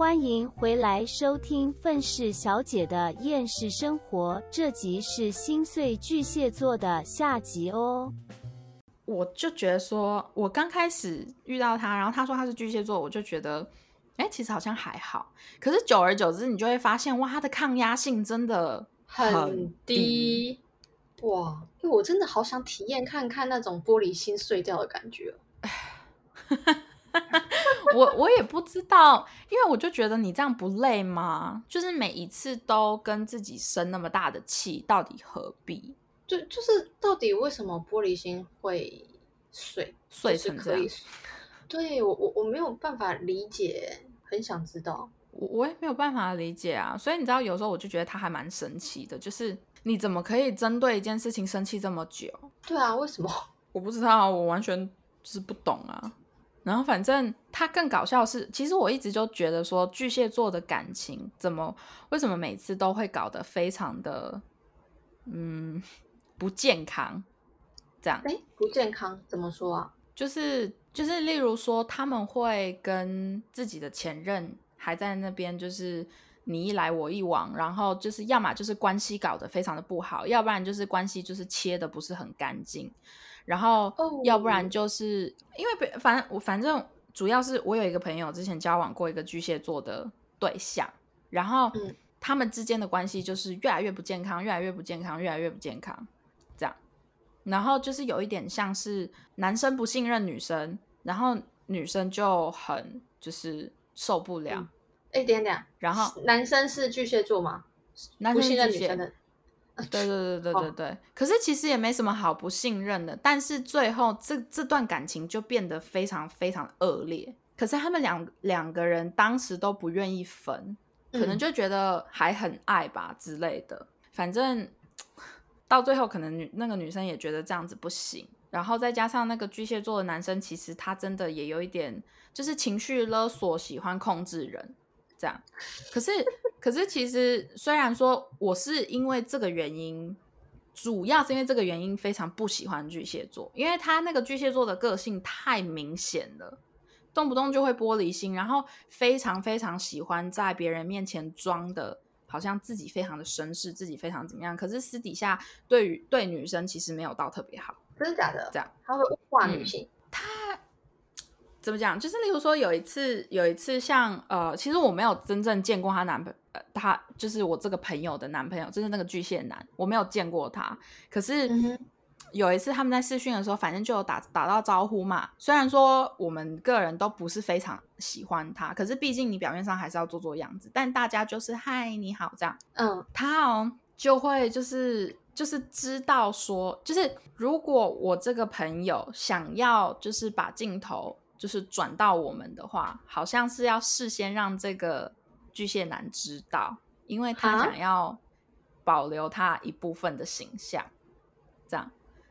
欢迎回来收听愤世小姐的厌世生活，这集是心碎巨蟹座的下集哦。我就觉得说，我刚开始遇到他，然后他说他是巨蟹座，我就觉得，哎，其实好像还好。可是久而久之，你就会发现，哇，他的抗压性真的很低。哇，因为我真的好想体验看看那种玻璃心碎掉的感觉。我我也不知道，因为我就觉得你这样不累吗？就是每一次都跟自己生那么大的气，到底何必？就就是到底为什么玻璃心会碎碎成这样？对我我我没有办法理解，很想知道。我我也没有办法理解啊。所以你知道，有时候我就觉得他还蛮神奇的，就是你怎么可以针对一件事情生气这么久？对啊，为什么？我不知道，我完全就是不懂啊。然后反正他更搞笑是，其实我一直就觉得说巨蟹座的感情怎么为什么每次都会搞得非常的嗯不健康，这样哎不健康怎么说啊？就是就是例如说他们会跟自己的前任还在那边，就是你一来我一往，然后就是要么就是关系搞得非常的不好，要不然就是关系就是切的不是很干净。然后，要不然就是因为，反正我反正主要是我有一个朋友之前交往过一个巨蟹座的对象，然后他们之间的关系就是越来越不健康，越来越不健康，越来越不健康，这样。然后就是有一点像是男生不信任女生，然后女生就很就是受不了。一，点点，然后男生是巨蟹座吗？不信任女生的。对对对对对对，可是其实也没什么好不信任的，但是最后这这段感情就变得非常非常恶劣。可是他们两两个人当时都不愿意分，可能就觉得还很爱吧之类的。反正到最后，可能女那个女生也觉得这样子不行，然后再加上那个巨蟹座的男生，其实他真的也有一点就是情绪勒索，喜欢控制人。这样，可是可是其实虽然说我是因为这个原因，主要是因为这个原因非常不喜欢巨蟹座，因为他那个巨蟹座的个性太明显了，动不动就会玻璃心，然后非常非常喜欢在别人面前装的，好像自己非常的绅士，自己非常怎么样，可是私底下对于对女生其实没有到特别好，真的假的？这样他会物化女性，他。怎么讲？就是例如说，有一次，有一次，像呃，其实我没有真正见过她男朋友，他就是我这个朋友的男朋友，就是那个巨蟹男，我没有见过他。可是有一次他们在试训的时候，反正就有打打到招呼嘛。虽然说我们个人都不是非常喜欢他，可是毕竟你表面上还是要做做样子。但大家就是嗨，你好这样。嗯，他哦就会就是就是知道说，就是如果我这个朋友想要就是把镜头。就是转到我们的话，好像是要事先让这个巨蟹男知道，因为他想要保留他一部分的形象，这样。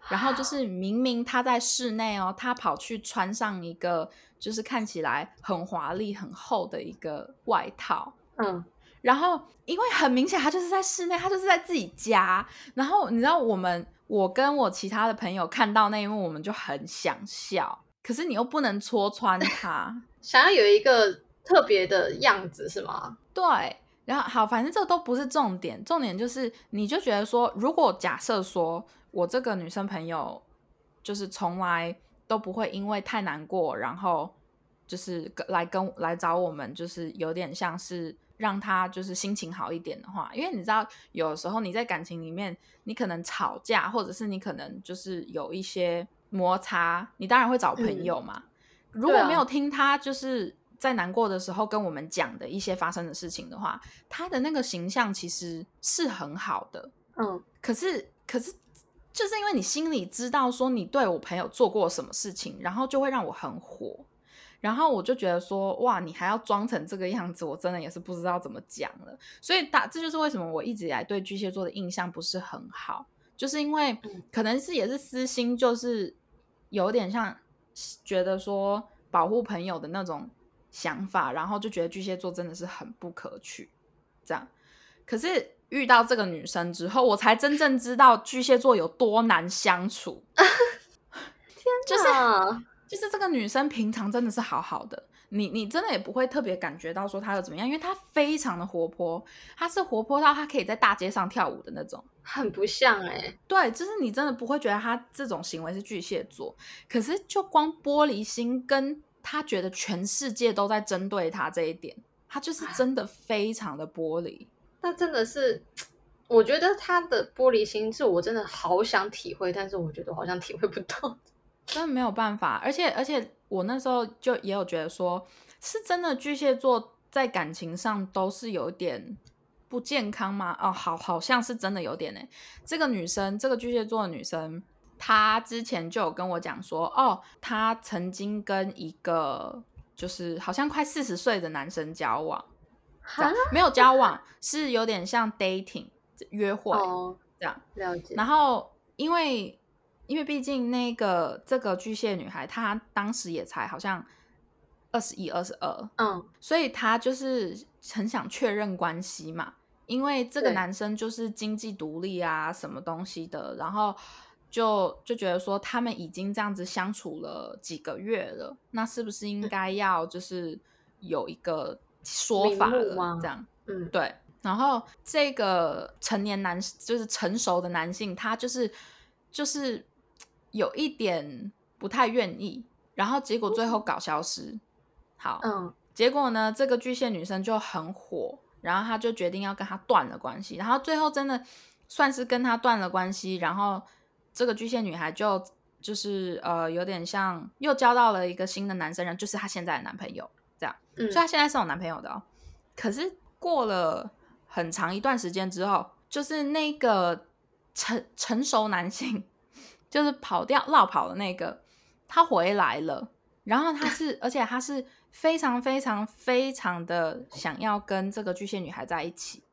然后就是明明他在室内哦，他跑去穿上一个就是看起来很华丽、很厚的一个外套，嗯。然后因为很明显他就是在室内，他就是在自己家。然后你知道我们，我跟我其他的朋友看到那一幕，我们就很想笑。可是你又不能戳穿他，想要有一个特别的样子是吗？对，然后好，反正这都不是重点，重点就是你就觉得说，如果假设说我这个女生朋友就是从来都不会因为太难过，然后就是来跟来找我们，就是有点像是让她就是心情好一点的话，因为你知道有时候你在感情里面，你可能吵架，或者是你可能就是有一些。摩擦，你当然会找朋友嘛。如果没有听他就是在难过的时候跟我们讲的一些发生的事情的话，他的那个形象其实是很好的。嗯，可是可是就是因为你心里知道说你对我朋友做过什么事情，然后就会让我很火。然后我就觉得说，哇，你还要装成这个样子，我真的也是不知道怎么讲了。所以大这就是为什么我一直以来对巨蟹座的印象不是很好，就是因为可能是也是私心，就是。有点像觉得说保护朋友的那种想法，然后就觉得巨蟹座真的是很不可取，这样。可是遇到这个女生之后，我才真正知道巨蟹座有多难相处。天哪！就是就是这个女生平常真的是好好的，你你真的也不会特别感觉到说她有怎么样，因为她非常的活泼，她是活泼到她可以在大街上跳舞的那种，很不像哎。对，就是你真的不会觉得他这种行为是巨蟹座，可是就光玻璃心，跟他觉得全世界都在针对他这一点，他就是真的非常的玻璃。那真的是，我觉得他的玻璃心是我真的好想体会，但是我觉得好像体会不到。真的没有办法，而且而且我那时候就也有觉得说，是真的巨蟹座在感情上都是有点不健康吗？哦，好，好像是真的有点呢。这个女生，这个巨蟹座的女生，她之前就有跟我讲说，哦，她曾经跟一个就是好像快四十岁的男生交往，没有交往，是有点像 dating 约会这样。了解。然后因为。因为毕竟那个这个巨蟹女孩，她当时也才好像二十一、二十二，嗯，所以她就是很想确认关系嘛。因为这个男生就是经济独立啊，什么东西的，然后就就觉得说他们已经这样子相处了几个月了，那是不是应该要就是有一个说法了？这样，嗯，对。然后这个成年男，就是成熟的男性，他就是就是。有一点不太愿意，然后结果最后搞消失。好，嗯，结果呢，这个巨蟹女生就很火，然后他就决定要跟他断了关系。然后最后真的算是跟他断了关系，然后这个巨蟹女孩就就是呃有点像又交到了一个新的男生，人就是她现在的男朋友，这样。嗯，所以她现在是有男朋友的哦。可是过了很长一段时间之后，就是那个成成熟男性。就是跑掉、落跑的那个，他回来了。然后他是，而且他是非常、非常、非常的想要跟这个巨蟹女孩在一起。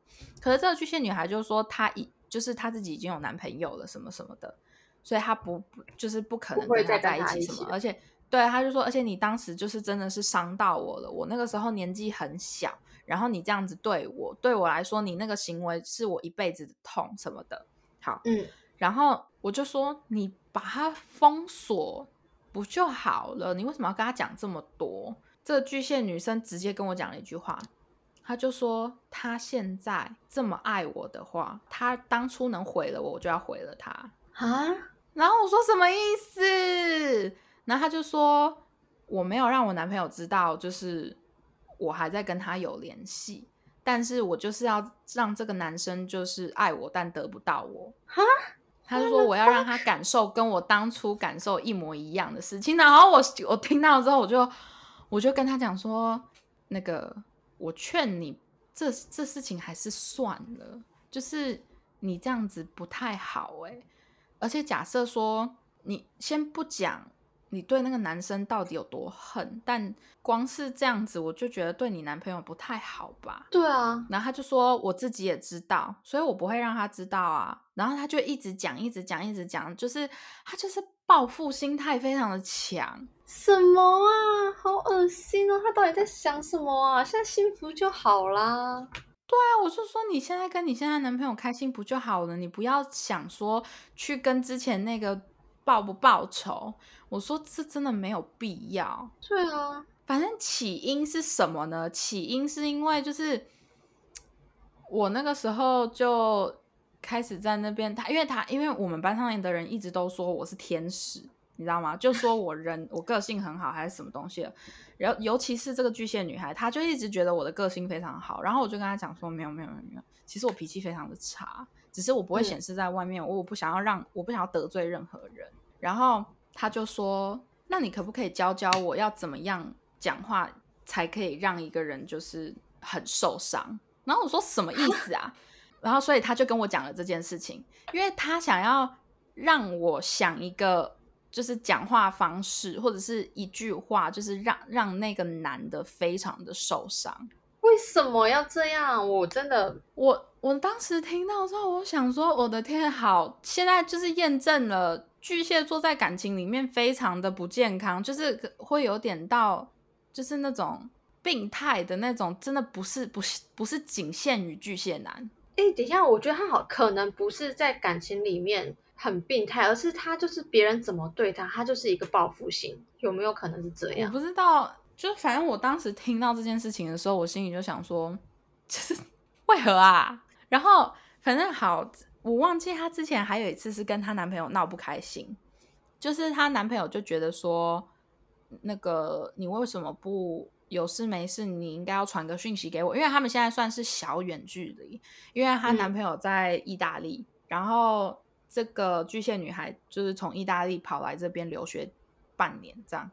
可是这个巨蟹女孩就说，她已就是她自己已经有男朋友了，什么什么的，所以她不不就是不可能跟他在一起什么。而且，对，她就说，而且你当时就是真的是伤到我了。我那个时候年纪很小，然后你这样子对我，对我来说，你那个行为是我一辈子的痛什么的。好，嗯。然后我就说，你把它封锁不就好了？你为什么要跟他讲这么多？这个巨蟹女生直接跟我讲了一句话，她就说：“她现在这么爱我的话，她当初能毁了我，我就要毁了她啊！”然后我说：“什么意思？”然后她就说：“我没有让我男朋友知道，就是我还在跟他有联系，但是我就是要让这个男生就是爱我，但得不到我。”哈？他就说我要让他感受跟我当初感受一模一样的事情，然后我我听到之后，我就我就跟他讲说，那个我劝你这这事情还是算了，就是你这样子不太好哎，而且假设说你先不讲。你对那个男生到底有多恨？但光是这样子，我就觉得对你男朋友不太好吧？对啊。然后他就说：“我自己也知道，所以我不会让他知道啊。”然后他就一直讲，一直讲，一直讲，就是他就是报复心态非常的强。什么啊？好恶心哦！他到底在想什么啊？现在幸福就好啦。对啊，我是说你现在跟你现在男朋友开心不就好了？你不要想说去跟之前那个。报不报仇？我说这真的没有必要。对啊，反正起因是什么呢？起因是因为就是我那个时候就开始在那边，他因为他因为我们班上面的人一直都说我是天使，你知道吗？就说我人我个性很好还是什么东西。然后尤其是这个巨蟹女孩，她就一直觉得我的个性非常好。然后我就跟她讲说，没有没有没有没有，其实我脾气非常的差。只是我不会显示在外面，我我不想要让我不想要得罪任何人。然后她就说：“那你可不可以教教我要怎么样讲话才可以让一个人就是很受伤？”然后我说：“什么意思啊？”然后所以他就跟我讲了这件事情，因为他想要让我想一个就是讲话方式或者是一句话，就是让让那个男的非常的受伤。为什么要这样？我真的，我我当时听到之后，我想说，我的天，好，现在就是验证了巨蟹座在感情里面非常的不健康，就是会有点到，就是那种病态的那种，真的不是不是不是仅限于巨蟹男。哎，等一下，我觉得他好，可能不是在感情里面很病态，而是他就是别人怎么对他，他就是一个报复心，有没有可能是这样？我不知道。就反正我当时听到这件事情的时候，我心里就想说，就是为何啊？然后反正好，我忘记她之前还有一次是跟她男朋友闹不开心，就是她男朋友就觉得说，那个你为什么不有事没事，你应该要传个讯息给我，因为他们现在算是小远距离，因为她男朋友在意大利，然后这个巨蟹女孩就是从意大利跑来这边留学半年这样。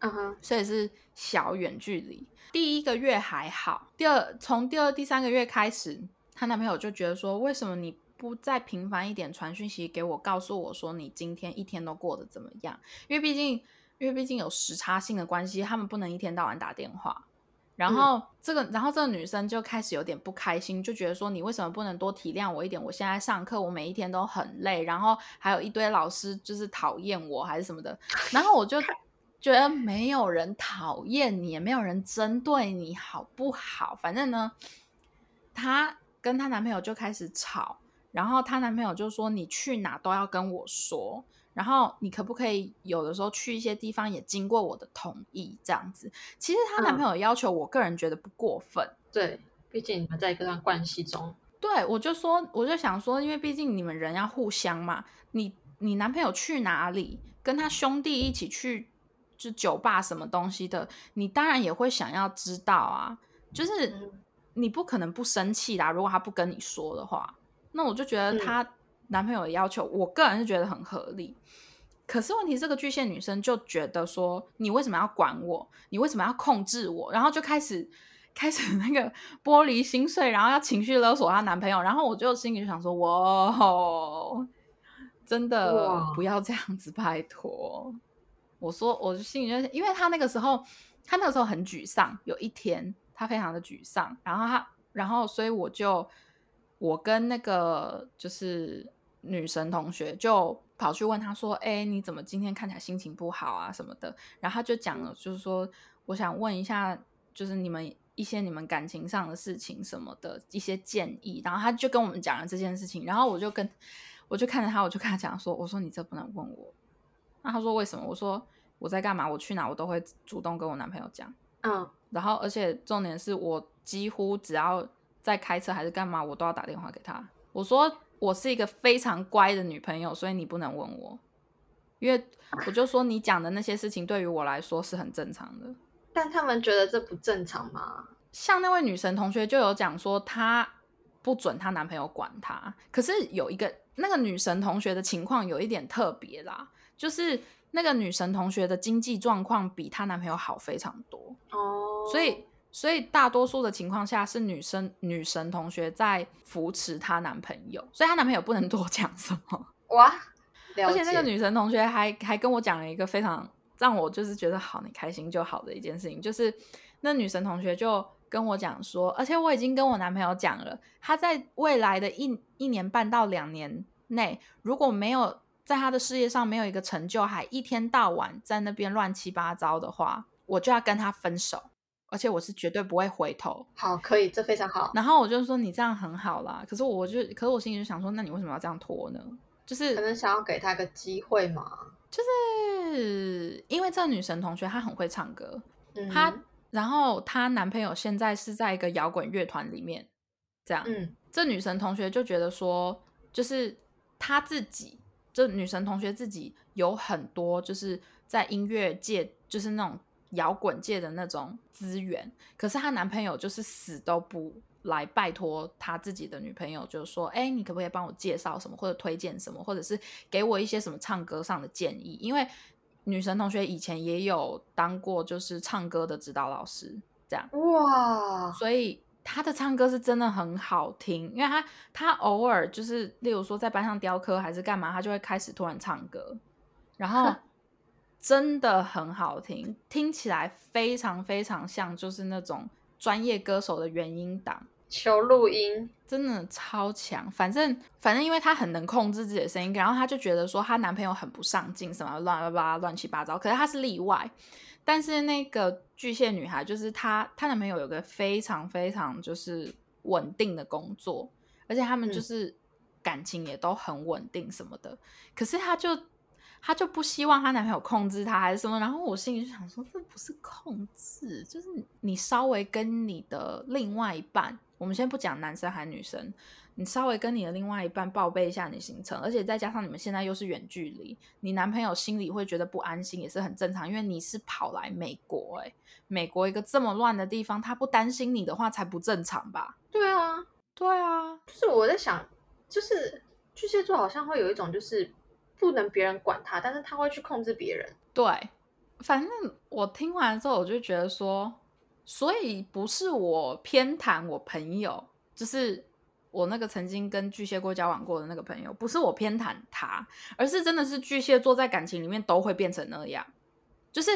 嗯哼，所以是小远距离。第一个月还好，第二从第二、第三个月开始，她男朋友就觉得说，为什么你不再频繁一点传讯息给我，告诉我说你今天一天都过得怎么样？因为毕竟，因为毕竟有时差性的关系，他们不能一天到晚打电话。然后这个，然后这个女生就开始有点不开心，就觉得说你为什么不能多体谅我一点？我现在上课，我每一天都很累，然后还有一堆老师就是讨厌我还是什么的，然后我就。觉得没有人讨厌你，也没有人针对你，好不好？反正呢，她跟她男朋友就开始吵，然后她男朋友就说：“你去哪都要跟我说，然后你可不可以有的时候去一些地方也经过我的同意？这样子。”其实她男朋友要求，我个人觉得不过分。对，毕竟你们在一段关系中。对，我就说，我就想说，因为毕竟你们人要互相嘛。你你男朋友去哪里，跟他兄弟一起去。就酒吧什么东西的，你当然也会想要知道啊。就是你不可能不生气的，如果他不跟你说的话，那我就觉得她男朋友的要求，我个人是觉得很合理。可是问题，这个巨蟹女生就觉得说，你为什么要管我？你为什么要控制我？然后就开始开始那个玻璃心碎，然后要情绪勒索她男朋友。然后我就心里就想说，哇，真的不要这样子，拜托。我说，我心里就因为他那个时候，他那个时候很沮丧。有一天，他非常的沮丧，然后他，然后所以我就，我跟那个就是女神同学就跑去问他说：“哎，你怎么今天看起来心情不好啊？什么的？”然后他就讲了，就是说，我想问一下，就是你们一些你们感情上的事情什么的一些建议。然后他就跟我们讲了这件事情，然后我就跟我就看着他，我就跟他讲说：“我说你这不能问我。”那他说为什么？我说我在干嘛？我去哪我都会主动跟我男朋友讲。嗯，然后而且重点是我几乎只要在开车还是干嘛，我都要打电话给他。我说我是一个非常乖的女朋友，所以你不能问我，因为我就说你讲的那些事情对于我来说是很正常的。但他们觉得这不正常吗？像那位女神同学就有讲说，她不准她男朋友管她。可是有一个那个女神同学的情况有一点特别啦。就是那个女神同学的经济状况比她男朋友好非常多哦，所以所以大多数的情况下是女生女神同学在扶持她男朋友，所以她男朋友不能多讲什么哇。而且那个女神同学还还跟我讲了一个非常让我就是觉得好你开心就好的一件事情，就是那女神同学就跟我讲说，而且我已经跟我男朋友讲了，他在未来的一一年半到两年内如果没有。在他的事业上没有一个成就，还一天到晚在那边乱七八糟的话，我就要跟他分手，而且我是绝对不会回头。好，可以，这非常好。然后我就说你这样很好啦，可是我就，可是我心里就想说，那你为什么要这样拖呢？就是可能想要给他个机会嘛。就是因为这个女神同学她很会唱歌，她然后她男朋友现在是在一个摇滚乐团里面，这样，嗯，这女神同学就觉得说，就是她自己。这女神同学自己有很多，就是在音乐界，就是那种摇滚界的那种资源。可是她男朋友就是死都不来拜托他自己的女朋友，就是说，哎，你可不可以帮我介绍什么，或者推荐什么，或者是给我一些什么唱歌上的建议？因为女神同学以前也有当过，就是唱歌的指导老师，这样哇，所以。他的唱歌是真的很好听，因为他他偶尔就是，例如说在班上雕刻还是干嘛，他就会开始突然唱歌，然后真的很好听，听起来非常非常像就是那种专业歌手的原音档，求录音真的超强。反正反正因为她很能控制自己的声音，然后她就觉得说她男朋友很不上进，什么乱八乱七八糟，可是她是例外。但是那个巨蟹女孩，就是她，她男朋友有个非常非常就是稳定的工作，而且他们就是感情也都很稳定什么的。可是她就她就不希望她男朋友控制她还是什么。然后我心里就想说，这不是控制，就是你稍微跟你的另外一半，我们先不讲男生还是女生。你稍微跟你的另外一半报备一下你行程，而且再加上你们现在又是远距离，你男朋友心里会觉得不安心也是很正常，因为你是跑来美国，诶，美国一个这么乱的地方，他不担心你的话才不正常吧？对啊，对啊，就是我在想，就是巨蟹座好像会有一种就是不能别人管他，但是他会去控制别人。对，反正我听完之后我就觉得说，所以不是我偏袒我朋友，就是。我那个曾经跟巨蟹座交往过的那个朋友，不是我偏袒他，而是真的是巨蟹座在感情里面都会变成那样，就是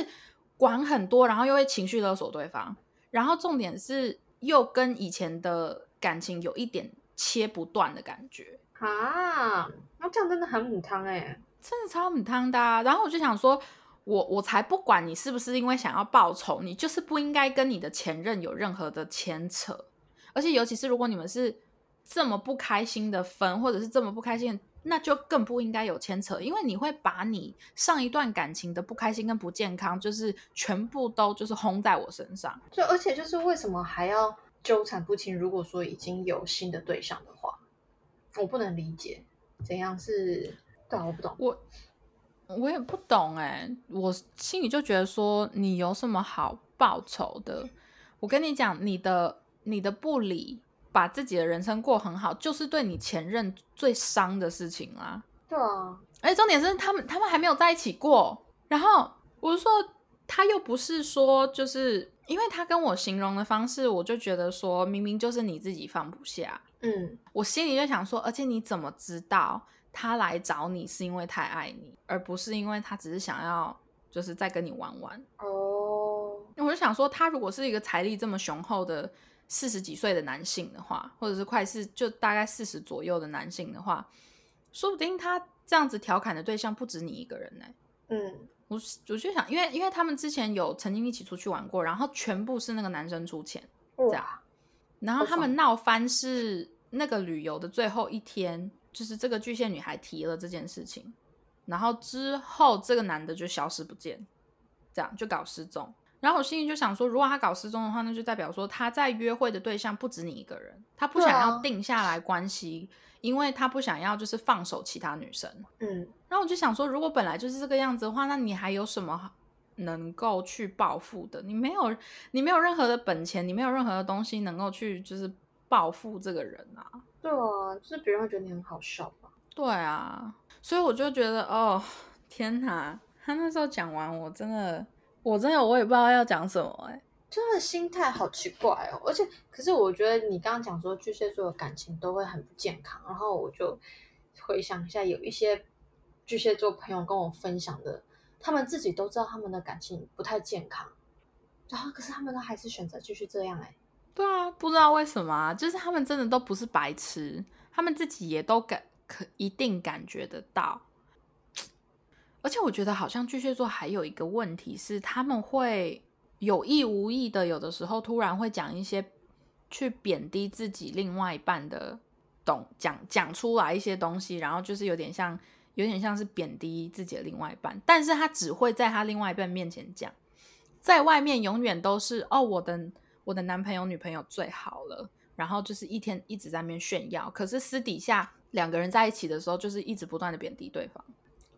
管很多，然后又会情绪勒索对方，然后重点是又跟以前的感情有一点切不断的感觉啊，那这样真的很母汤哎，真的超母汤的。啊然后我就想说，我我才不管你是不是因为想要报仇，你就是不应该跟你的前任有任何的牵扯，而且尤其是如果你们是。这么不开心的分，或者是这么不开心，那就更不应该有牵扯，因为你会把你上一段感情的不开心跟不健康，就是全部都就是轰在我身上。就而且就是为什么还要纠缠不清？如果说已经有新的对象的话，我不能理解怎样是对，我不懂，我我也不懂哎，我心里就觉得说你有什么好报仇的？我跟你讲，你的你的不理。把自己的人生过很好，就是对你前任最伤的事情啦。对啊，而且重点是他们他们还没有在一起过。然后我是说，他又不是说，就是因为他跟我形容的方式，我就觉得说，明明就是你自己放不下。嗯，我心里就想说，而且你怎么知道他来找你是因为太爱你，而不是因为他只是想要就是再跟你玩玩？哦，我就想说，他如果是一个财力这么雄厚的。四十几岁的男性的话，或者是快四就大概四十左右的男性的话，说不定他这样子调侃的对象不止你一个人呢。嗯，我我就想，因为因为他们之前有曾经一起出去玩过，然后全部是那个男生出钱，这样。然后他们闹翻是那个旅游的最后一天，就是这个巨蟹女孩提了这件事情，然后之后这个男的就消失不见，这样就搞失踪。然后我心里就想说，如果他搞失踪的话，那就代表说他在约会的对象不止你一个人，他不想要定下来关系，因为他不想要就是放手其他女生。嗯，然后我就想说，如果本来就是这个样子的话，那你还有什么能够去报复的？你没有，你没有任何的本钱，你没有任何的东西能够去就是报复这个人啊。对啊，就是别人会觉得你很好笑吧？对啊，所以我就觉得，哦，天哪，他那时候讲完，我真的。我真的我也不知道要讲什么哎，就他的心态好奇怪哦，而且可是我觉得你刚刚讲说巨蟹座的感情都会很不健康，然后我就回想一下，有一些巨蟹座朋友跟我分享的，他们自己都知道他们的感情不太健康，然后可是他们都还是选择继续这样哎。对啊，不知道为什么，就是他们真的都不是白痴，他们自己也都感可一定感觉得到。而且我觉得好像巨蟹座还有一个问题是，他们会有意无意的，有的时候突然会讲一些去贬低自己另外一半的，懂讲讲出来一些东西，然后就是有点像有点像是贬低自己的另外一半，但是他只会在他另外一半面前讲，在外面永远都是哦我的我的男朋友女朋友最好了，然后就是一天一直在面炫耀，可是私底下两个人在一起的时候，就是一直不断的贬低对方。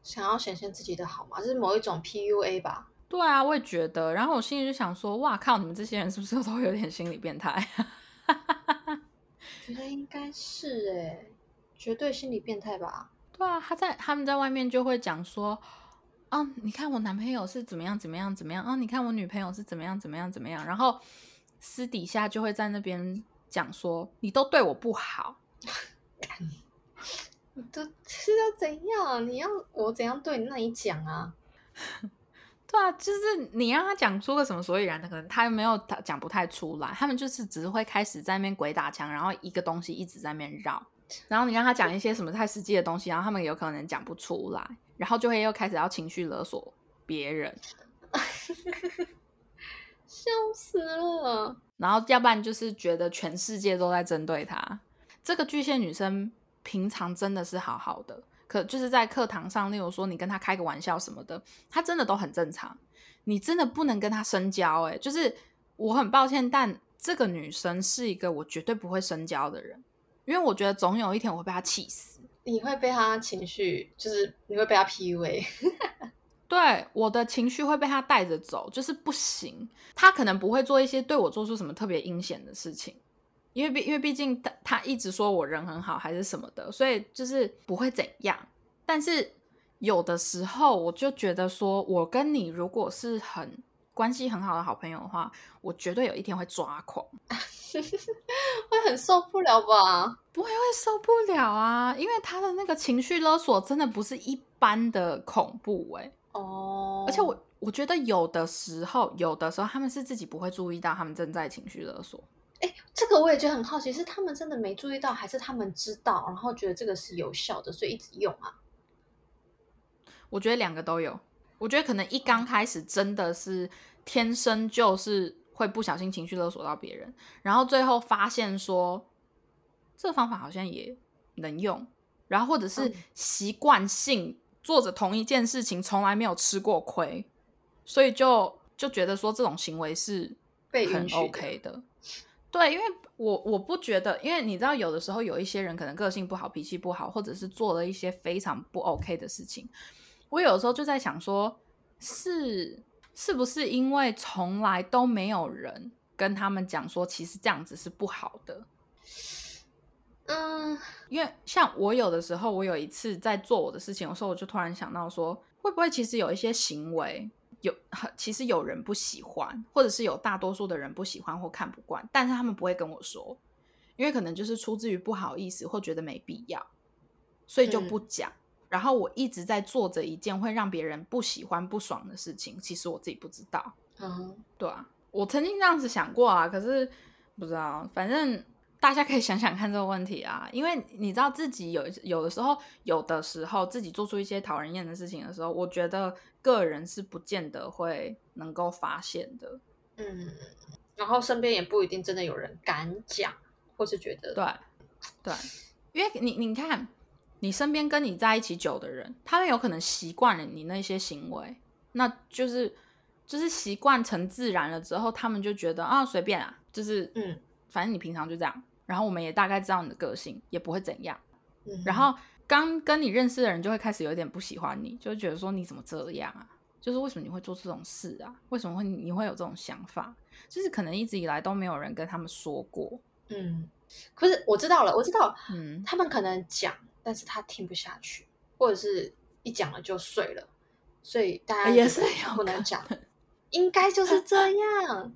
想要显现自己的好吗？这是某一种 PUA 吧？对啊，我也觉得。然后我心里就想说：哇靠，你们这些人是不是都有点心理变态？觉得应该是哎，绝对心理变态吧？对啊，他在他们在外面就会讲说：啊，你看我男朋友是怎么样怎么样怎么样啊？你看我女朋友是怎么样怎么样怎么样？然后私底下就会在那边讲说：你都对我不好。你都是要怎样？你要我怎样对你？那你讲啊。对啊，就是你让他讲出个什么所以然的，可能他又没有他讲不太出来。他们就是只是会开始在那边鬼打墙，然后一个东西一直在那边绕。然后你让他讲一些什么太实际的东西，然后他们有可能讲不出来，然后就会又开始要情绪勒索别人。笑死了。然后要不然就是觉得全世界都在针对他。这个巨蟹女生。平常真的是好好的，可就是在课堂上，例如说你跟她开个玩笑什么的，她真的都很正常。你真的不能跟她深交，哎，就是我很抱歉，但这个女生是一个我绝对不会深交的人，因为我觉得总有一天我会被他气死。你会被他情绪，就是你会被他 PUA。对，我的情绪会被他带着走，就是不行。他可能不会做一些对我做出什么特别阴险的事情，因为毕因为毕竟他他一直说我人很好还是什么的，所以就是不会怎样。但是有的时候我就觉得说，我跟你如果是很关系很好的好朋友的话，我绝对有一天会抓狂。会很受不了吧？不会会受不了啊，因为他的那个情绪勒索真的不是一般的恐怖哎哦，而且我我觉得有的时候，有的时候他们是自己不会注意到他们正在情绪勒索。哎，这个我也觉得很好奇，是他们真的没注意到，还是他们知道，然后觉得这个是有效的，所以一直用啊？我觉得两个都有。我觉得可能一刚开始真的是天生就是。会不小心情绪勒索到别人，然后最后发现说这个方法好像也能用，然后或者是习惯性做着同一件事情，从来没有吃过亏，所以就就觉得说这种行为是很 OK 的。对，因为我我不觉得，因为你知道，有的时候有一些人可能个性不好、脾气不好，或者是做了一些非常不 OK 的事情，我有的时候就在想说，是。是不是因为从来都没有人跟他们讲说，其实这样子是不好的？嗯，因为像我有的时候，我有一次在做我的事情有时候，我就突然想到说，会不会其实有一些行为有，其实有人不喜欢，或者是有大多数的人不喜欢或看不惯，但是他们不会跟我说，因为可能就是出自于不好意思或觉得没必要，所以就不讲。然后我一直在做着一件会让别人不喜欢、不爽的事情，其实我自己不知道。嗯，对啊，我曾经这样子想过啊，可是不知道。反正大家可以想想看这个问题啊，因为你知道自己有有的时候，有的时候自己做出一些讨人厌的事情的时候，我觉得个人是不见得会能够发现的。嗯，然后身边也不一定真的有人敢讲，或是觉得对对，因为你你看。你身边跟你在一起久的人，他们有可能习惯了你那些行为，那就是就是习惯成自然了之后，他们就觉得啊随便啊，就是嗯，反正你平常就这样，然后我们也大概知道你的个性，也不会怎样。嗯，然后刚跟你认识的人就会开始有点不喜欢你，就觉得说你怎么这样啊？就是为什么你会做这种事啊？为什么会你会有这种想法？就是可能一直以来都没有人跟他们说过。嗯，可是我知道了，我知道，嗯，他们可能讲。但是他听不下去，或者是一讲了就睡了，所以大家也是不能讲，应该就是这 样。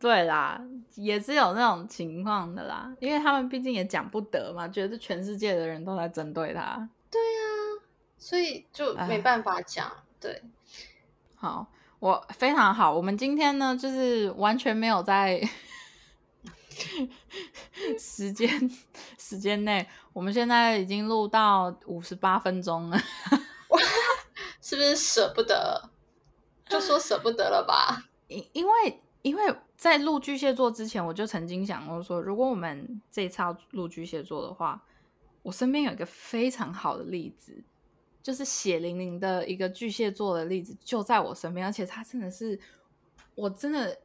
对啦，也是有那种情况的啦，因为他们毕竟也讲不得嘛，觉得全世界的人都在针对他。对呀，所以就没办法讲。对，好，我非常好。我们今天呢，就是完全没有在。时间 时间内，我们现在已经录到五十八分钟了，是不是舍不得？就说舍不得了吧。因因为因为在录巨蟹座之前，我就曾经想过说，如果我们这一次要录巨蟹座的话，我身边有一个非常好的例子，就是血淋淋的一个巨蟹座的例子，就在我身边，而且他真的是，我真的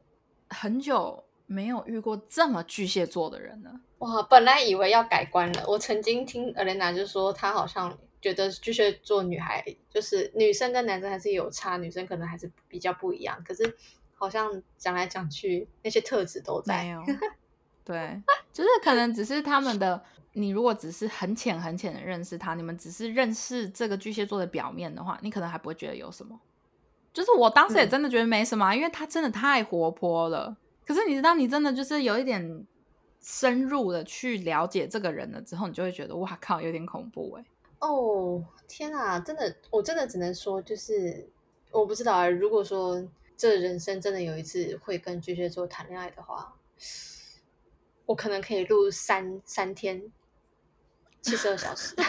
很久。没有遇过这么巨蟹座的人呢。哇，本来以为要改观了。我曾经听 Elena 就说，她好像觉得巨蟹座女孩就是女生跟男生还是有差，女生可能还是比较不一样。可是好像讲来讲去，那些特质都在。没有，对，就是可能只是他们的。你如果只是很浅很浅的认识他，你们只是认识这个巨蟹座的表面的话，你可能还不会觉得有什么。就是我当时也真的觉得没什么，因为他真的太活泼了。可是你知道，你真的就是有一点深入的去了解这个人了之后，你就会觉得哇靠，有点恐怖哎！哦天啊，真的，我真的只能说，就是我不知道啊。如果说这人生真的有一次会跟巨蟹座谈恋爱的话，我可能可以录三三天七十二小时。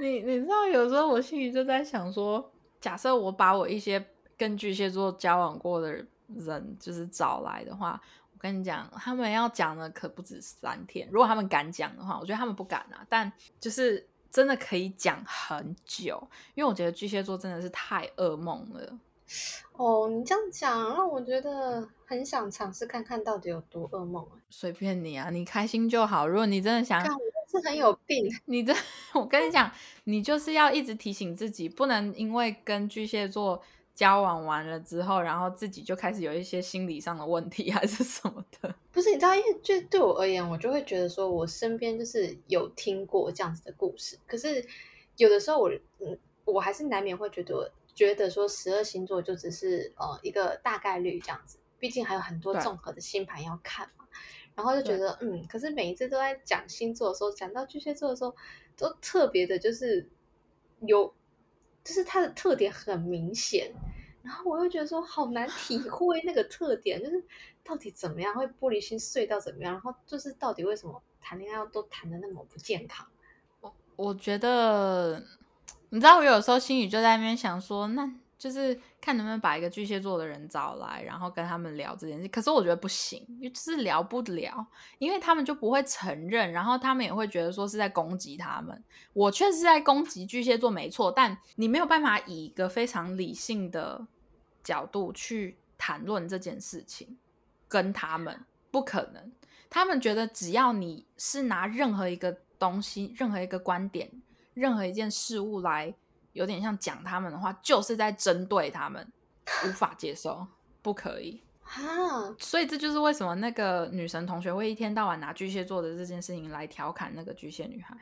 你你知道，有时候我心里就在想说，假设我把我一些跟巨蟹座交往过的人。就是找来的话，我跟你讲，他们要讲的可不止三天。如果他们敢讲的话，我觉得他们不敢啊。但就是真的可以讲很久，因为我觉得巨蟹座真的是太噩梦了。哦，你这样讲让我觉得很想尝试看看到底有多噩梦啊！随便你啊，你开心就好。如果你真的想，是很有病。你这，我跟你讲，你就是要一直提醒自己，不能因为跟巨蟹座。交往完了之后，然后自己就开始有一些心理上的问题，还是什么的？不是，你知道，因为就对我而言，我就会觉得说，我身边就是有听过这样子的故事。可是有的时候，我嗯，我还是难免会觉得，觉得说十二星座就只是呃一个大概率这样子，毕竟还有很多综合的星盘要看嘛。然后就觉得，嗯，可是每一次都在讲星座的时候，讲到巨蟹座的时候，都特别的，就是有。就是它的特点很明显，然后我又觉得说好难体会那个特点，就是到底怎么样会玻璃心碎到怎么样，然后就是到底为什么谈恋爱都谈的那么不健康？我我觉得，你知道我有时候心里就在那边想说，那。就是看能不能把一个巨蟹座的人找来，然后跟他们聊这件事。可是我觉得不行，就是聊不了，因为他们就不会承认，然后他们也会觉得说是在攻击他们。我确实在攻击巨蟹座，没错，但你没有办法以一个非常理性的角度去谈论这件事情，跟他们不可能。他们觉得只要你是拿任何一个东西、任何一个观点、任何一件事物来。有点像讲他们的话，就是在针对他们，无法接受，不可以啊！所以这就是为什么那个女神同学会一天到晚拿巨蟹座的这件事情来调侃那个巨蟹女孩，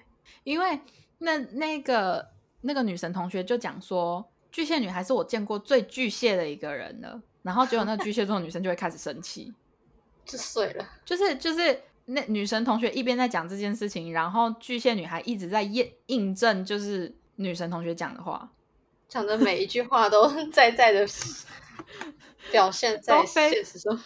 因为那那个那个女神同学就讲说，巨蟹女孩是我见过最巨蟹的一个人了，然后结果那巨蟹座女生就会开始生气，就碎了，就是就是那女神同学一边在讲这件事情，然后巨蟹女孩一直在验印证，就是。女神同学讲的话，讲的每一句话都 在在的表现在现实中，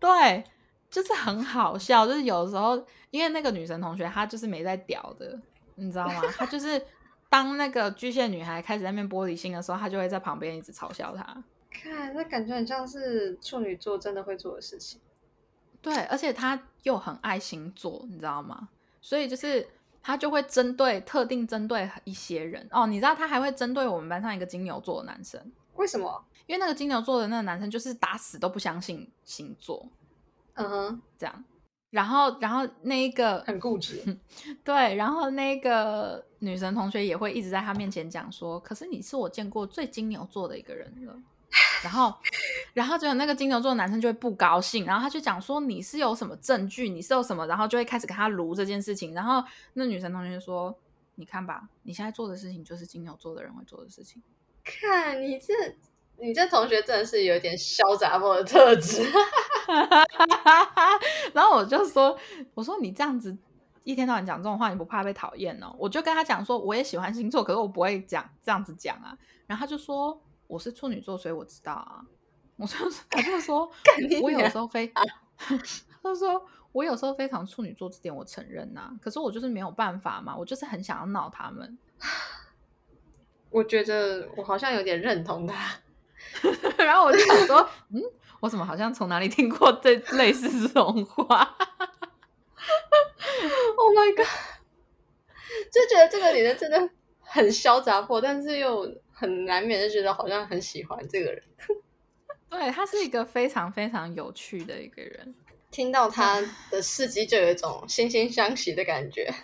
对，就是很好笑。就是有时候，因为那个女神同学她就是没在屌的，你知道吗？她就是当那个巨蟹女孩开始在面玻璃心的时候，她就会在旁边一直嘲笑她。看，那感觉很像是处女座真的会做的事情。对，而且她又很爱星座，你知道吗？所以就是。他就会针对特定针对一些人哦，你知道他还会针对我们班上一个金牛座的男生，为什么？因为那个金牛座的那个男生就是打死都不相信星座，嗯哼，这样，然后然后那一个很固执，对，然后那个女神同学也会一直在他面前讲说，可是你是我见过最金牛座的一个人了。然后，然后就有那个金牛座的男生就会不高兴，然后他就讲说你是有什么证据，你是有什么，然后就会开始跟他撸这件事情。然后那女生同学说：“你看吧，你现在做的事情就是金牛座的人会做的事情。”看你这，你这同学真的是有点潇洒风的特质。然后我就说：“我说你这样子一天到晚讲这种话，你不怕被讨厌哦？”我就跟他讲说：“我也喜欢星座，可是我不会讲这样子讲啊。”然后他就说。我是处女座，所以我知道啊。我就他 就说，我有时候非，他就说我有时候非常处女座，这点我承认呐。可是我就是没有办法嘛，我就是很想要闹他们。我觉得我好像有点认同他，然后我就想说，嗯，我怎么好像从哪里听过这类似这种话？Oh my god！就觉得这个女人真的很嚣张破，但是又。很难免就觉得好像很喜欢这个人，对他是一个非常非常有趣的一个人。听到他的事迹，就有一种惺惺相惜的感觉。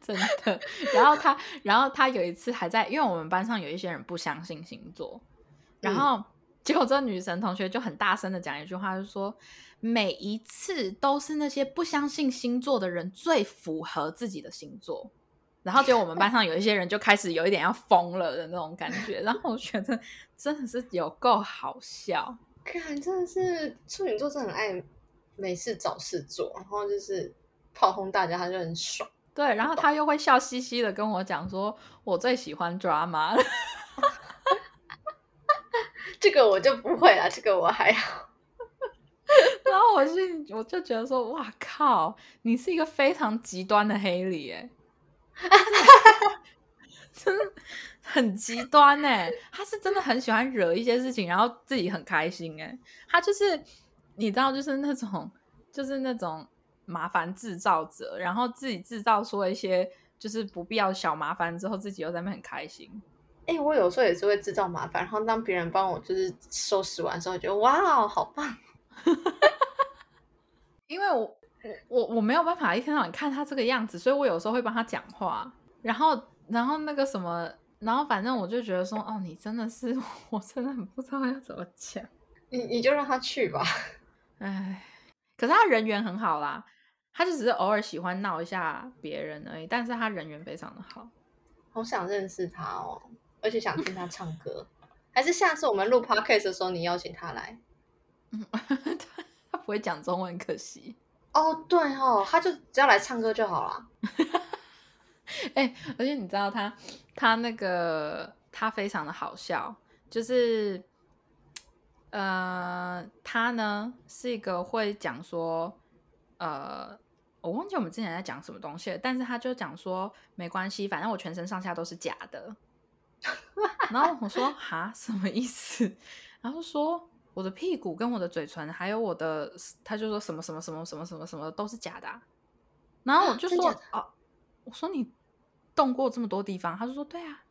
真的。然后他，然后他有一次还在，因为我们班上有一些人不相信星座，然后结果这女神同学就很大声的讲一句话，就说每一次都是那些不相信星座的人最符合自己的星座。然后，就我们班上有一些人就开始有一点要疯了的那种感觉。然后我觉得真的是有够好笑，看真的是处女座，真的很爱没事找事做，然后就是炮轰大家，他就很爽。对，然后他又会笑嘻嘻的跟我讲说：“我最喜欢 drama。”这个我就不会了，这个我还好。然后我是我就觉得说：“哇靠，你是一个非常极端的黑里。”哎。真的，很极端哎，他是真的很喜欢惹一些事情，然后自己很开心哎，他就是你知道，就是那种就是那种麻烦制造者，然后自己制造出了一些就是不必要小麻烦之后，自己又在那很开心。哎，我有时候也是会制造麻烦，然后当别人帮我就是收拾完之后，觉得哇，好棒。因为我我我没有办法一天到晚看他这个样子，所以我有时候会帮他讲话，然后然后那个什么，然后反正我就觉得说，哦，你真的是，我真的很不知道要怎么讲，你你就让他去吧，哎，可是他人缘很好啦，他就只是偶尔喜欢闹一下别人而已，但是他人缘非常的好，好想认识他哦，而且想听他唱歌，还是下次我们录 podcast 的时候你邀请他来，嗯。他不会讲中文，可惜哦。对哦，他就只要来唱歌就好了。哎，而且你知道他，他那个他非常的好笑，就是呃，他呢是一个会讲说，呃，我忘记我们之前在讲什么东西了，但是他就讲说没关系，反正我全身上下都是假的。然后我说哈，什么意思？然后说。我的屁股跟我的嘴唇，还有我的，他就说什么什么什么什么什么什么都是假的。然后我就说哦，我说你动过这么多地方，他就说对啊，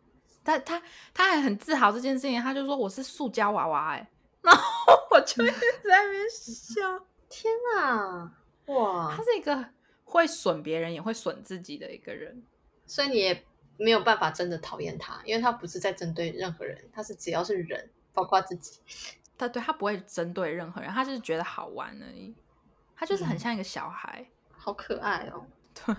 他他他还很自豪这件事情，他就说我是塑胶娃娃哎，然后我就在那边笑，天啊，哇，他是一个会损别人也会损自己的一个人，所以你也没有办法真的讨厌他，因为他不是在针对任何人，他是只要是人，包括自己。他对他不会针对任何人，他就是觉得好玩而已。他就是很像一个小孩，好可爱哦。对，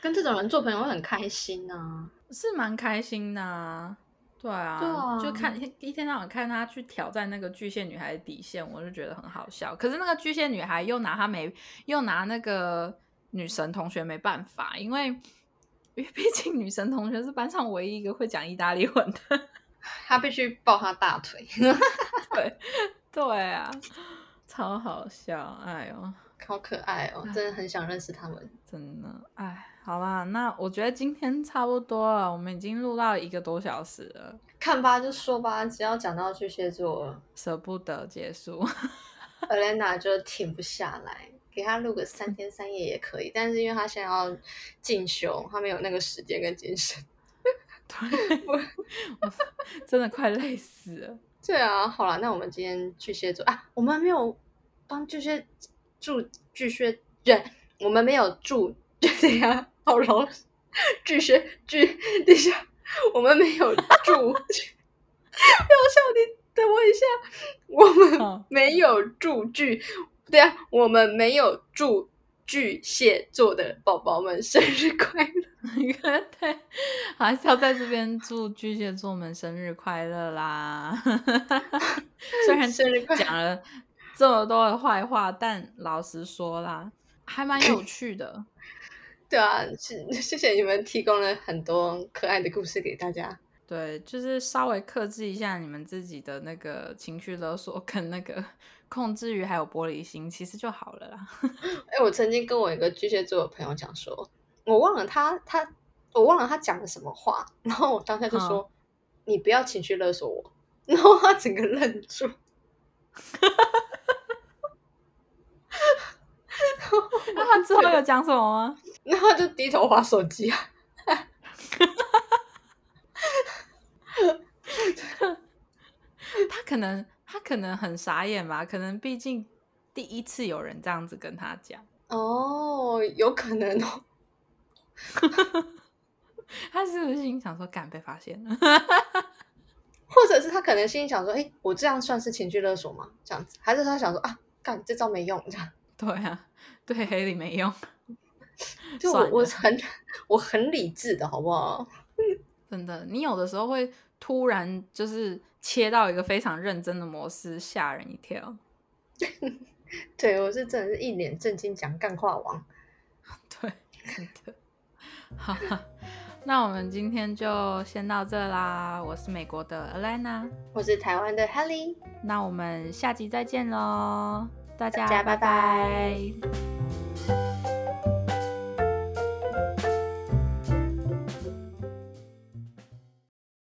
跟这种人做朋友会很开心啊，是蛮开心的。对啊，就看一天到晚看他去挑战那个巨蟹女孩的底线，我就觉得很好笑。可是那个巨蟹女孩又拿他没，又拿那个女神同学没办法，因为因为毕竟女神同学是班上唯一一个会讲意大利文的。他必须抱他大腿，对对啊，超好笑，哎呦，好可爱哦，真的很想认识他们，真的，哎，好啦，那我觉得今天差不多了，我们已经录到一个多小时了，看吧，就说吧，只要讲到巨蟹座，舍不得结束，Elena 就停不下来，给他录个三天三夜也可以，但是因为他现在要进修，他没有那个时间跟精神。对，我真的快累死了。对啊，好了，那我们今天巨蟹座啊，我们没有帮巨蟹祝巨蟹，对，我们没有祝，就这样，好了，巨蟹巨，等一下，我们没有祝 不要笑，你等我一下，我们没有祝巨，对啊，我们没有祝。巨蟹座的宝宝们生日快乐！对，还是要在这边祝巨蟹座们生日快乐啦！虽然生日快讲了这么多的坏话，但老实说啦，还蛮有趣的。对啊，谢谢谢你们提供了很多可爱的故事给大家。对，就是稍微克制一下你们自己的那个情绪勒索跟那个。控制欲还有玻璃心，其实就好了啦。哎，我曾经跟我一个巨蟹座的朋友讲说，我忘了他他我忘了他讲了什么话，然后我当下就说，你不要情绪勒索我，然后他整个愣住。那他之后有讲什么吗？然后就低头划手机啊。他可能。他可能很傻眼吧，可能毕竟第一次有人这样子跟他讲哦，有可能哦。他是不是心想说，敢被发现了？或者是他可能心里想说，哎，我这样算是情绪勒索吗？这样子，还是他想说啊，干这招没用，这样？对啊，对黑里没用。就我我很我很理智的好不好？真的，你有的时候会突然就是。切到一个非常认真的模式，吓人一跳。对我是真的是一脸正经讲干话王。对，真的。好，那我们今天就先到这啦。我是美国的 Alana，我是台湾的 Helly。那我们下集再见喽，大家拜拜。